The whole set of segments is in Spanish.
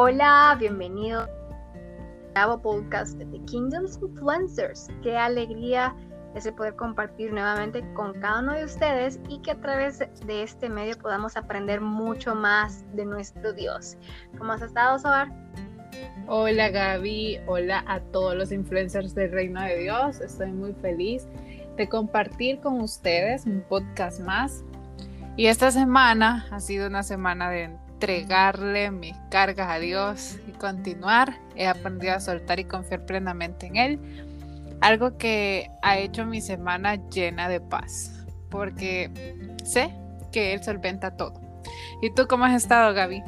Hola, bienvenido a nuevo podcast de The Kingdoms Influencers. Qué alegría es poder compartir nuevamente con cada uno de ustedes y que a través de este medio podamos aprender mucho más de nuestro Dios. ¿Cómo has estado, Sobar? Hola Gaby, hola a todos los influencers del Reino de Dios. Estoy muy feliz de compartir con ustedes un podcast más. Y esta semana ha sido una semana de entregarle mis cargas a Dios y continuar. He aprendido a soltar y confiar plenamente en Él. Algo que ha hecho mi semana llena de paz, porque sé que Él solventa todo. ¿Y tú cómo has estado, Gaby?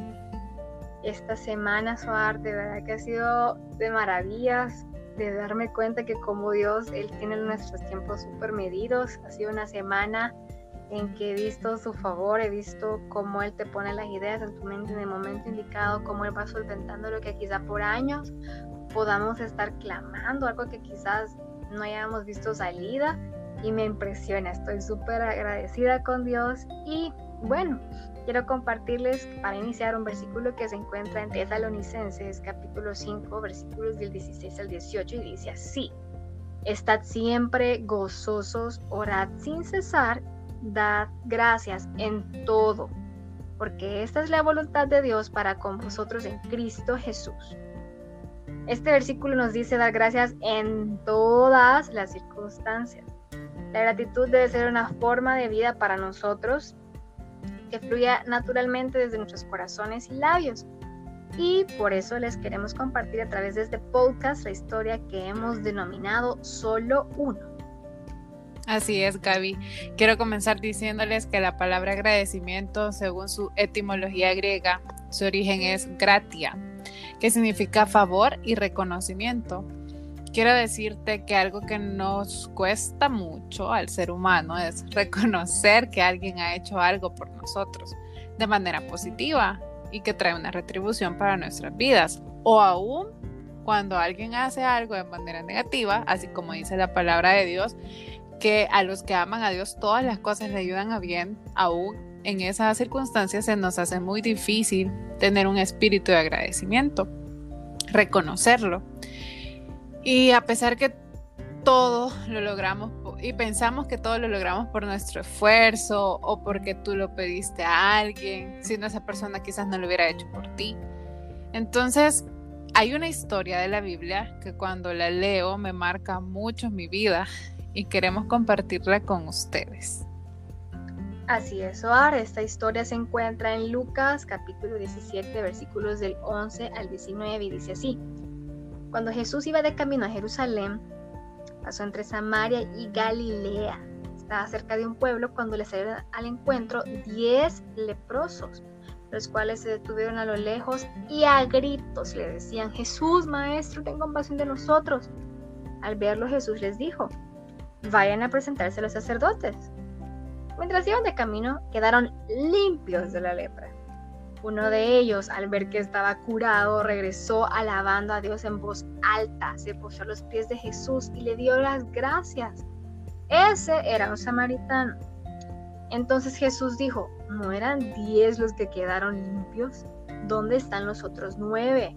Esta semana, Soar, de verdad que ha sido de maravillas, de darme cuenta que como Dios, Él tiene nuestros tiempos súper medidos. Ha sido una semana en que he visto su favor, he visto cómo Él te pone las ideas en tu mente en el momento indicado, cómo Él va solventando lo que quizá por años podamos estar clamando, algo que quizás no hayamos visto salida y me impresiona, estoy súper agradecida con Dios y bueno, quiero compartirles para iniciar un versículo que se encuentra en Tesalonicenses capítulo 5 versículos del 16 al 18 y dice así, estad siempre gozosos, orad sin cesar dad gracias en todo, porque esta es la voluntad de Dios para con vosotros en Cristo Jesús. Este versículo nos dice dar gracias en todas las circunstancias. La gratitud debe ser una forma de vida para nosotros que fluya naturalmente desde nuestros corazones y labios. Y por eso les queremos compartir a través de este podcast la historia que hemos denominado Solo Uno. Así es, Gaby. Quiero comenzar diciéndoles que la palabra agradecimiento, según su etimología griega, su origen es gratia, que significa favor y reconocimiento. Quiero decirte que algo que nos cuesta mucho al ser humano es reconocer que alguien ha hecho algo por nosotros de manera positiva y que trae una retribución para nuestras vidas. O aún cuando alguien hace algo de manera negativa, así como dice la palabra de Dios, que a los que aman a Dios todas las cosas le ayudan a bien, aún en esas circunstancias se nos hace muy difícil tener un espíritu de agradecimiento, reconocerlo. Y a pesar que todo lo logramos y pensamos que todo lo logramos por nuestro esfuerzo o porque tú lo pediste a alguien, si no esa persona quizás no lo hubiera hecho por ti. Entonces, hay una historia de la Biblia que cuando la leo me marca mucho mi vida y queremos compartirla con ustedes. Así es, Oar. Esta historia se encuentra en Lucas capítulo 17, versículos del 11 al 19 y dice así. Cuando Jesús iba de camino a Jerusalén, pasó entre Samaria y Galilea. Estaba cerca de un pueblo cuando le salieron al encuentro diez leprosos, los cuales se detuvieron a lo lejos y a gritos le decían, Jesús, Maestro, ten compasión de nosotros. Al verlo Jesús les dijo, vayan a presentarse los sacerdotes. Mientras iban de camino, quedaron limpios de la lepra. Uno de ellos, al ver que estaba curado, regresó alabando a Dios en voz alta, se puso a los pies de Jesús y le dio las gracias. Ese era un samaritano. Entonces Jesús dijo, ¿no eran diez los que quedaron limpios? ¿Dónde están los otros nueve?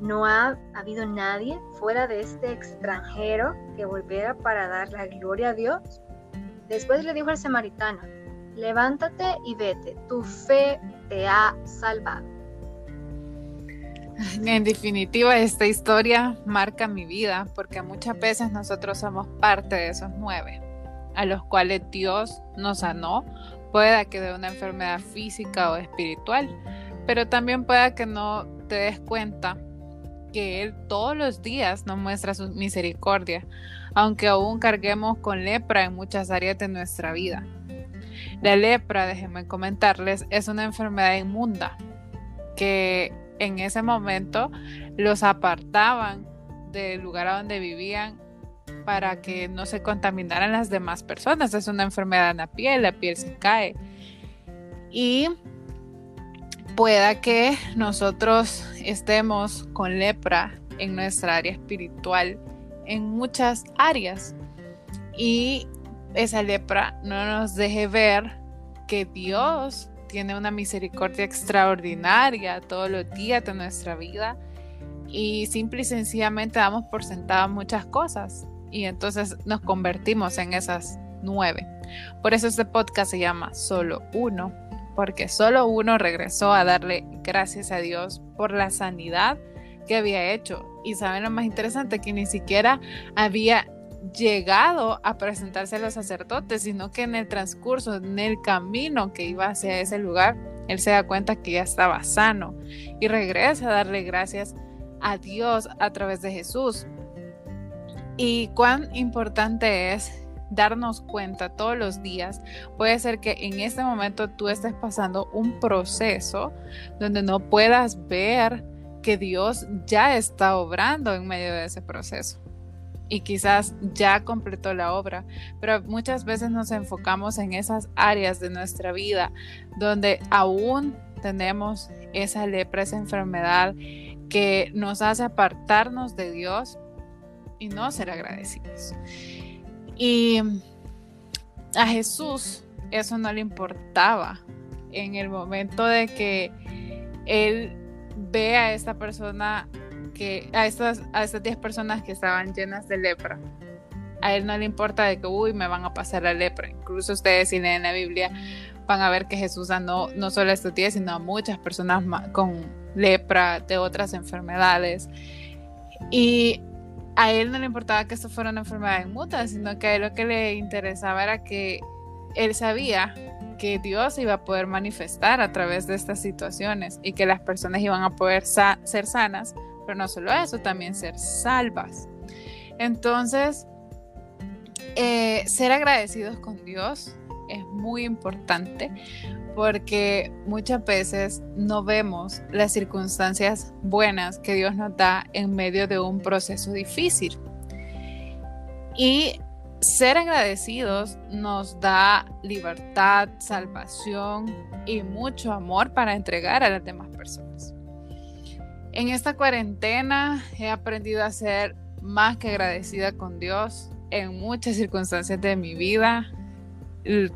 No ha habido nadie fuera de este extranjero que volviera para dar la gloria a Dios. Después le dijo al samaritano, levántate y vete, tu fe te ha salvado. En definitiva, esta historia marca mi vida porque muchas veces nosotros somos parte de esos nueve, a los cuales Dios nos sanó, pueda que de una enfermedad física o espiritual, pero también pueda que no te des cuenta que Él todos los días nos muestra su misericordia, aunque aún carguemos con lepra en muchas áreas de nuestra vida. La lepra, déjenme comentarles, es una enfermedad inmunda que en ese momento los apartaban del lugar a donde vivían para que no se contaminaran las demás personas. Es una enfermedad en la piel, la piel se cae. Y pueda que nosotros estemos con lepra en nuestra área espiritual, en muchas áreas. Y esa lepra no nos deje ver que Dios tiene una misericordia extraordinaria todos los días de nuestra vida y simple y sencillamente damos por sentadas muchas cosas y entonces nos convertimos en esas nueve. Por eso este podcast se llama Solo Uno, porque solo uno regresó a darle gracias a Dios por la sanidad que había hecho. Y saben lo más interesante, que ni siquiera había llegado a presentarse a los sacerdotes, sino que en el transcurso, en el camino que iba hacia ese lugar, él se da cuenta que ya estaba sano y regresa a darle gracias a Dios a través de Jesús. Y cuán importante es darnos cuenta todos los días. Puede ser que en este momento tú estés pasando un proceso donde no puedas ver que Dios ya está obrando en medio de ese proceso. Y quizás ya completó la obra, pero muchas veces nos enfocamos en esas áreas de nuestra vida donde aún tenemos esa lepra, esa enfermedad que nos hace apartarnos de Dios y no ser agradecidos. Y a Jesús eso no le importaba en el momento de que él ve a esta persona que a estas a estas 10 personas que estaban llenas de lepra. A él no le importa de que uy, me van a pasar la lepra. Incluso ustedes si leen la Biblia van a ver que Jesús sanó no solo a estos 10, sino a muchas personas con lepra, de otras enfermedades. Y a él no le importaba que esto fuera una enfermedad inmuta, sino que a él lo que le interesaba era que él sabía que Dios iba a poder manifestar a través de estas situaciones y que las personas iban a poder ser sanas, pero no solo eso, también ser salvas. Entonces, eh, ser agradecidos con Dios es muy importante porque muchas veces no vemos las circunstancias buenas que Dios nos da en medio de un proceso difícil. Y ser agradecidos nos da libertad, salvación y mucho amor para entregar a las demás personas. En esta cuarentena he aprendido a ser más que agradecida con Dios en muchas circunstancias de mi vida,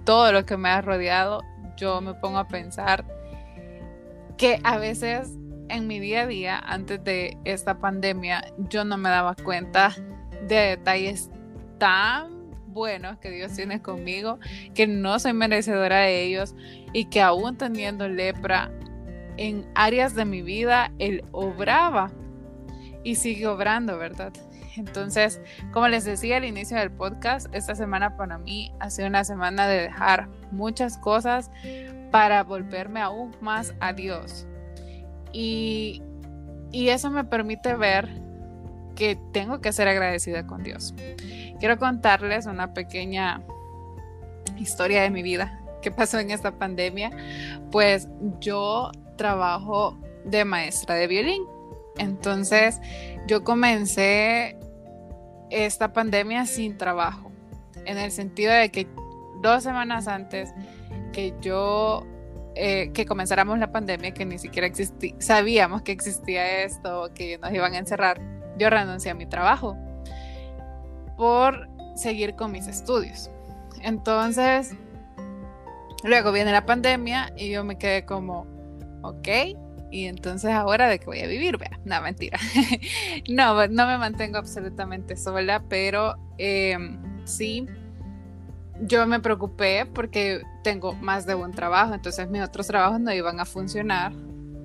todo lo que me ha rodeado yo me pongo a pensar que a veces en mi día a día, antes de esta pandemia, yo no me daba cuenta de detalles tan buenos que Dios tiene conmigo, que no soy merecedora de ellos y que aún teniendo lepra en áreas de mi vida, Él obraba y sigue obrando, ¿verdad? Entonces, como les decía al inicio del podcast, esta semana para mí ha sido una semana de dejar muchas cosas para volverme aún más a Dios. Y, y eso me permite ver que tengo que ser agradecida con Dios. Quiero contarles una pequeña historia de mi vida que pasó en esta pandemia. Pues yo trabajo de maestra de violín. Entonces yo comencé esta pandemia sin trabajo, en el sentido de que dos semanas antes que yo, eh, que comenzáramos la pandemia, que ni siquiera existía, sabíamos que existía esto, que nos iban a encerrar, yo renuncié a mi trabajo por seguir con mis estudios. Entonces, luego viene la pandemia y yo me quedé como, ok, y entonces ahora de qué voy a vivir, vea, no, mentira. no, no me mantengo absolutamente sola, pero em, sí, yo me preocupé porque tengo más de un trabajo, entonces mis otros trabajos no iban a funcionar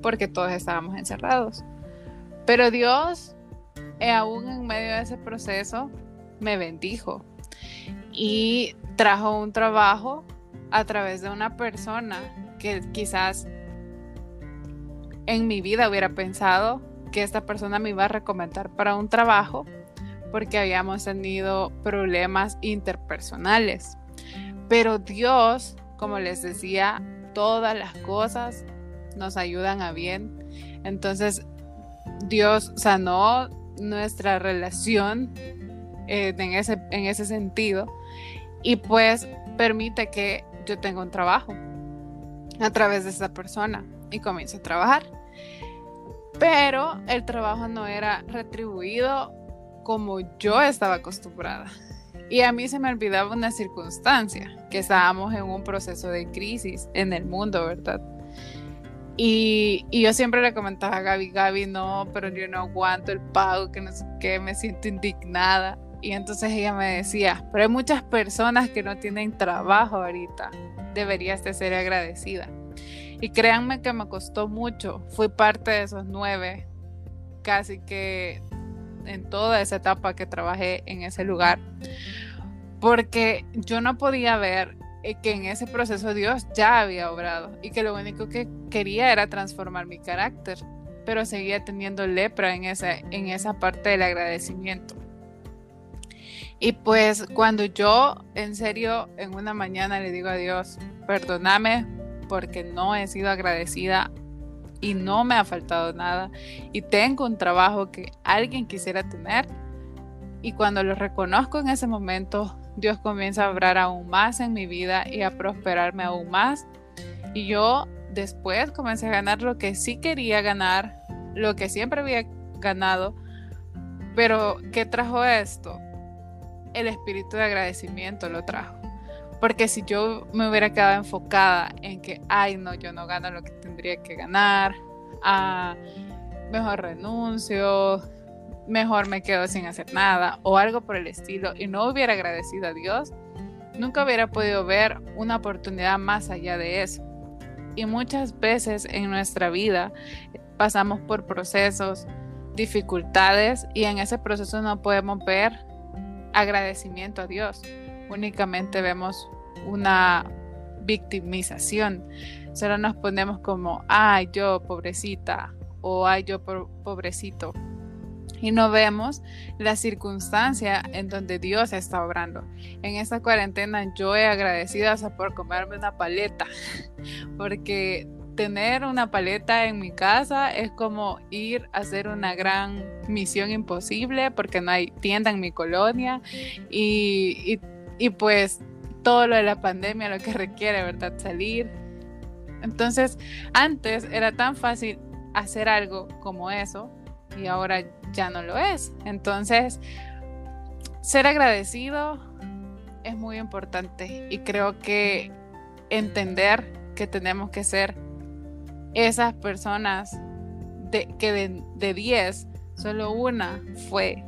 porque todos estábamos encerrados. Pero Dios, eh, aún en medio de ese proceso, me bendijo y trajo un trabajo a través de una persona que quizás en mi vida hubiera pensado que esta persona me iba a recomendar para un trabajo porque habíamos tenido problemas interpersonales. Pero Dios, como les decía, todas las cosas nos ayudan a bien. Entonces, Dios sanó nuestra relación eh, en, ese, en ese sentido y pues permite que yo tenga un trabajo a través de esta persona y comienzo a trabajar pero el trabajo no era retribuido como yo estaba acostumbrada. Y a mí se me olvidaba una circunstancia, que estábamos en un proceso de crisis en el mundo, ¿verdad? Y, yo siempre le comentaba a Gaby, Gaby, no, pero yo no aguanto el pago, que me siento indignada. Y entonces ella me decía, pero hay muchas personas que no tienen trabajo ahorita, deberías de ser agradecida. Y créanme que me costó mucho, fui parte de esos nueve, casi que en toda esa etapa que trabajé en ese lugar, porque yo no podía ver eh, que en ese proceso Dios ya había obrado y que lo único que quería era transformar mi carácter, pero seguía teniendo lepra en esa, en esa parte del agradecimiento. Y pues cuando yo en serio en una mañana le digo a Dios, perdóname porque no he sido agradecida y no me ha faltado nada y tengo un trabajo que alguien quisiera tener. Y cuando lo reconozco en ese momento, Dios comienza a obrar aún más en mi vida y a prosperarme aún más. Y yo después comencé a ganar lo que sí quería ganar, lo que siempre había ganado. Pero, ¿qué trajo esto? El espíritu de agradecimiento lo trajo. Porque si yo me hubiera quedado enfocada en que, ay, no, yo no gano lo que tendría que ganar, ah, mejor renuncio, mejor me quedo sin hacer nada o algo por el estilo y no hubiera agradecido a Dios, nunca hubiera podido ver una oportunidad más allá de eso. Y muchas veces en nuestra vida pasamos por procesos, dificultades y en ese proceso no podemos ver agradecimiento a Dios únicamente vemos una victimización. Solo nos ponemos como, ay, yo pobrecita o ay, yo pobrecito. Y no vemos la circunstancia en donde Dios está obrando. En esta cuarentena yo he agradecido hasta por comerme una paleta, porque tener una paleta en mi casa es como ir a hacer una gran misión imposible porque no hay tienda en mi colonia y, y y pues todo lo de la pandemia, lo que requiere, ¿verdad? Salir. Entonces, antes era tan fácil hacer algo como eso y ahora ya no lo es. Entonces, ser agradecido es muy importante y creo que entender que tenemos que ser esas personas de, que de 10, solo una fue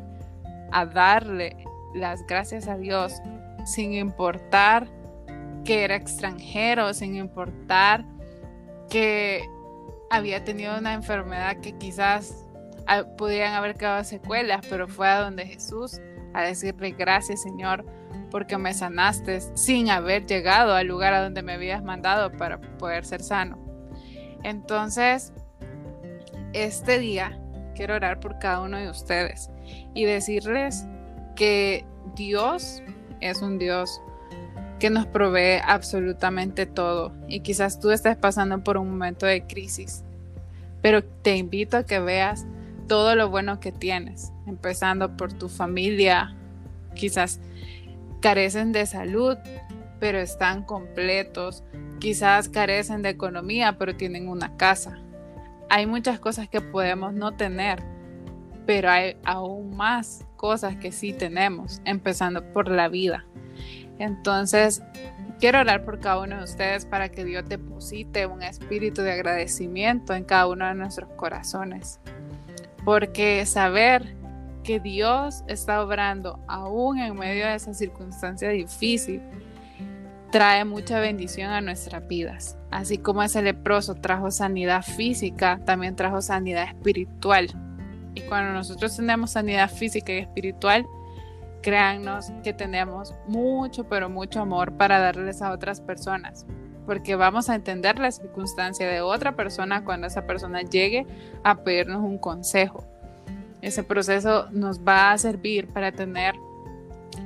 a darle las gracias a Dios sin importar que era extranjero, sin importar que había tenido una enfermedad que quizás ah, pudieran haber quedado secuelas, pero fue a donde Jesús a decirle gracias Señor porque me sanaste sin haber llegado al lugar a donde me habías mandado para poder ser sano. Entonces, este día quiero orar por cada uno de ustedes y decirles que Dios es un Dios que nos provee absolutamente todo. Y quizás tú estés pasando por un momento de crisis, pero te invito a que veas todo lo bueno que tienes, empezando por tu familia. Quizás carecen de salud, pero están completos. Quizás carecen de economía, pero tienen una casa. Hay muchas cosas que podemos no tener, pero hay aún más cosas que sí tenemos, empezando por la vida. Entonces, quiero orar por cada uno de ustedes para que Dios deposite un espíritu de agradecimiento en cada uno de nuestros corazones. Porque saber que Dios está obrando aún en medio de esa circunstancia difícil trae mucha bendición a nuestras vidas. Así como ese leproso trajo sanidad física, también trajo sanidad espiritual y cuando nosotros tenemos sanidad física y espiritual, créannos que tenemos mucho, pero mucho amor para darles a otras personas, porque vamos a entender la circunstancia de otra persona cuando esa persona llegue a pedirnos un consejo. Ese proceso nos va a servir para tener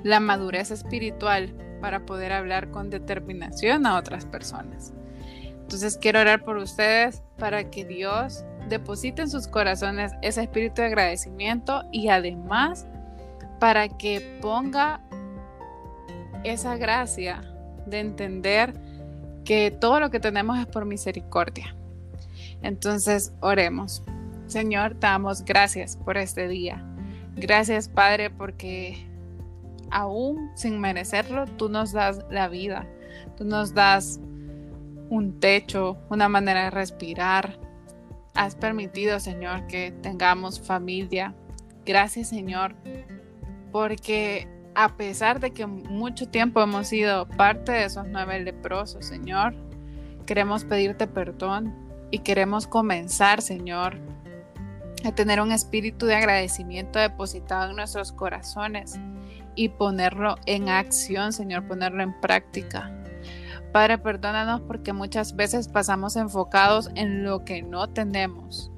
la madurez espiritual para poder hablar con determinación a otras personas. Entonces quiero orar por ustedes para que Dios deposite en sus corazones ese espíritu de agradecimiento y además para que ponga esa gracia de entender que todo lo que tenemos es por misericordia. Entonces, oremos. Señor, te damos gracias por este día. Gracias, Padre, porque aún sin merecerlo, tú nos das la vida, tú nos das un techo, una manera de respirar. Has permitido, Señor, que tengamos familia. Gracias, Señor, porque a pesar de que mucho tiempo hemos sido parte de esos nueve leprosos, Señor, queremos pedirte perdón y queremos comenzar, Señor, a tener un espíritu de agradecimiento depositado en nuestros corazones y ponerlo en acción, Señor, ponerlo en práctica. Padre, perdónanos porque muchas veces pasamos enfocados en lo que no tenemos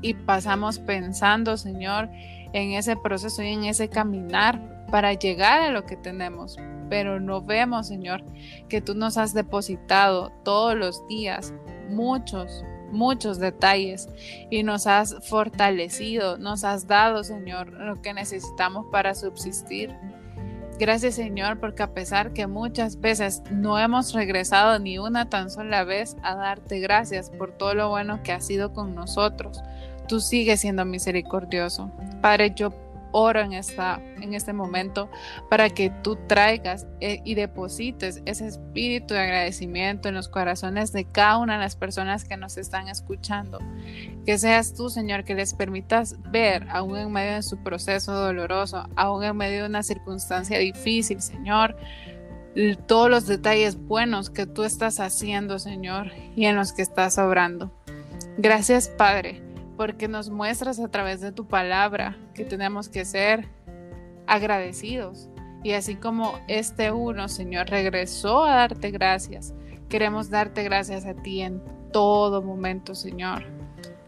y pasamos pensando, Señor, en ese proceso y en ese caminar para llegar a lo que tenemos. Pero no vemos, Señor, que tú nos has depositado todos los días muchos, muchos detalles y nos has fortalecido, nos has dado, Señor, lo que necesitamos para subsistir. Gracias Señor, porque a pesar que muchas veces no hemos regresado ni una tan sola vez a darte gracias por todo lo bueno que has sido con nosotros, tú sigues siendo misericordioso. Padre, yo oro en, esta, en este momento para que tú traigas eh, y deposites ese espíritu de agradecimiento en los corazones de cada una de las personas que nos están escuchando. Que seas tú, Señor, que les permitas ver, aún en medio de su proceso doloroso, aún en medio de una circunstancia difícil, Señor, todos los detalles buenos que tú estás haciendo, Señor, y en los que estás obrando. Gracias, Padre porque nos muestras a través de tu palabra que tenemos que ser agradecidos. Y así como este uno, Señor, regresó a darte gracias, queremos darte gracias a ti en todo momento, Señor.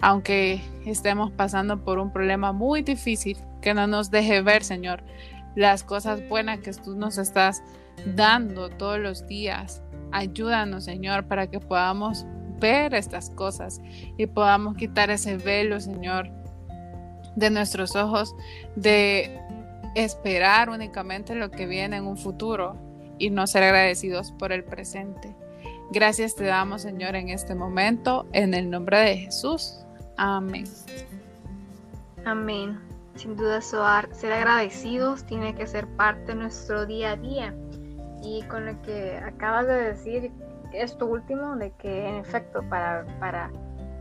Aunque estemos pasando por un problema muy difícil, que no nos deje ver, Señor, las cosas buenas que tú nos estás dando todos los días. Ayúdanos, Señor, para que podamos ver estas cosas y podamos quitar ese velo, Señor, de nuestros ojos, de esperar únicamente lo que viene en un futuro y no ser agradecidos por el presente. Gracias te damos, Señor, en este momento, en el nombre de Jesús. Amén. Amén. Sin duda, Soar, ser agradecidos tiene que ser parte de nuestro día a día. Y con lo que acabas de decir, esto último, de que en efecto para, para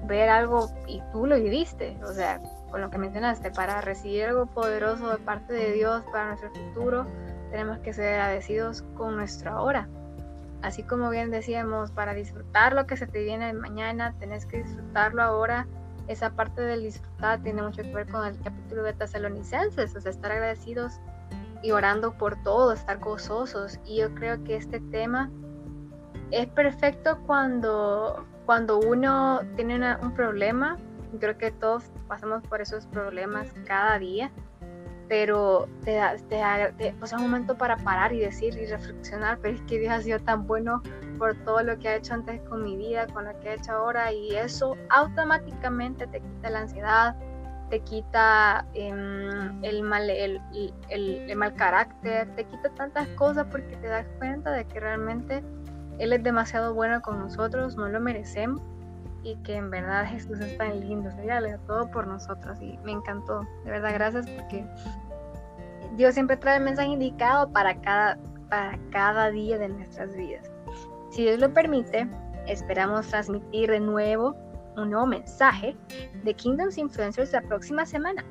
ver algo y tú lo viviste, o sea, con lo que mencionaste, para recibir algo poderoso de parte de Dios para nuestro futuro, tenemos que ser agradecidos con nuestra hora. Así como bien decíamos, para disfrutar lo que se te viene mañana, tenés que disfrutarlo ahora. Esa parte del disfrutar tiene mucho que ver con el capítulo de Tesalonicenses, o sea, estar agradecidos y orando por todo, estar gozosos. Y yo creo que este tema es perfecto cuando, cuando uno tiene un problema. Creo que todos pasamos por esos problemas cada día, pero te da, te, pues, un momento para parar y decir y reflexionar, pero es que Dios ha sido tan bueno por todo lo que ha hecho antes con mi vida, con lo que ha hecho ahora, y eso automáticamente te quita la ansiedad, te quita em, el, mal, el, el, mal carácter, te quita tantas cosas porque te das cuenta de que realmente él es demasiado bueno con nosotros, no lo merecemos y que en verdad Jesús es tan lindo, sería le todo por nosotros y me encantó, de verdad gracias porque Dios siempre trae el mensaje indicado para cada, para cada día de nuestras vidas. Si Dios lo permite, esperamos transmitir de nuevo un nuevo mensaje de Kingdoms Influencers la próxima semana.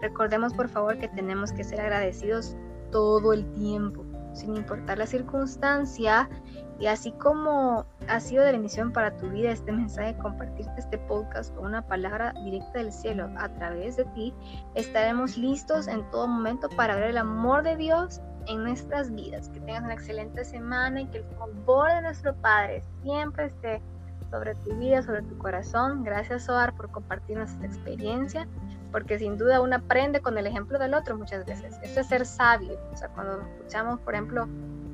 Recordemos por favor que tenemos que ser agradecidos todo el tiempo, sin importar la circunstancia y así como ha sido de bendición para tu vida este mensaje, compartirte este podcast con una palabra directa del cielo a través de ti, estaremos listos en todo momento para ver el amor de Dios en nuestras vidas. Que tengas una excelente semana y que el favor de nuestro Padre siempre esté sobre tu vida, sobre tu corazón. Gracias, Oar, por compartir nuestra experiencia, porque sin duda uno aprende con el ejemplo del otro muchas veces. Esto es ser sabio. O sea, cuando escuchamos, por ejemplo,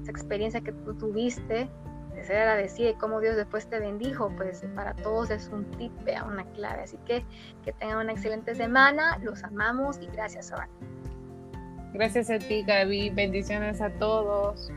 esa experiencia que tú tuviste, de ser agradecida y cómo Dios después te bendijo, pues para todos es un tip, una clave. Así que que tengan una excelente semana, los amamos y gracias, Sora. Gracias a ti, Gaby. Bendiciones a todos.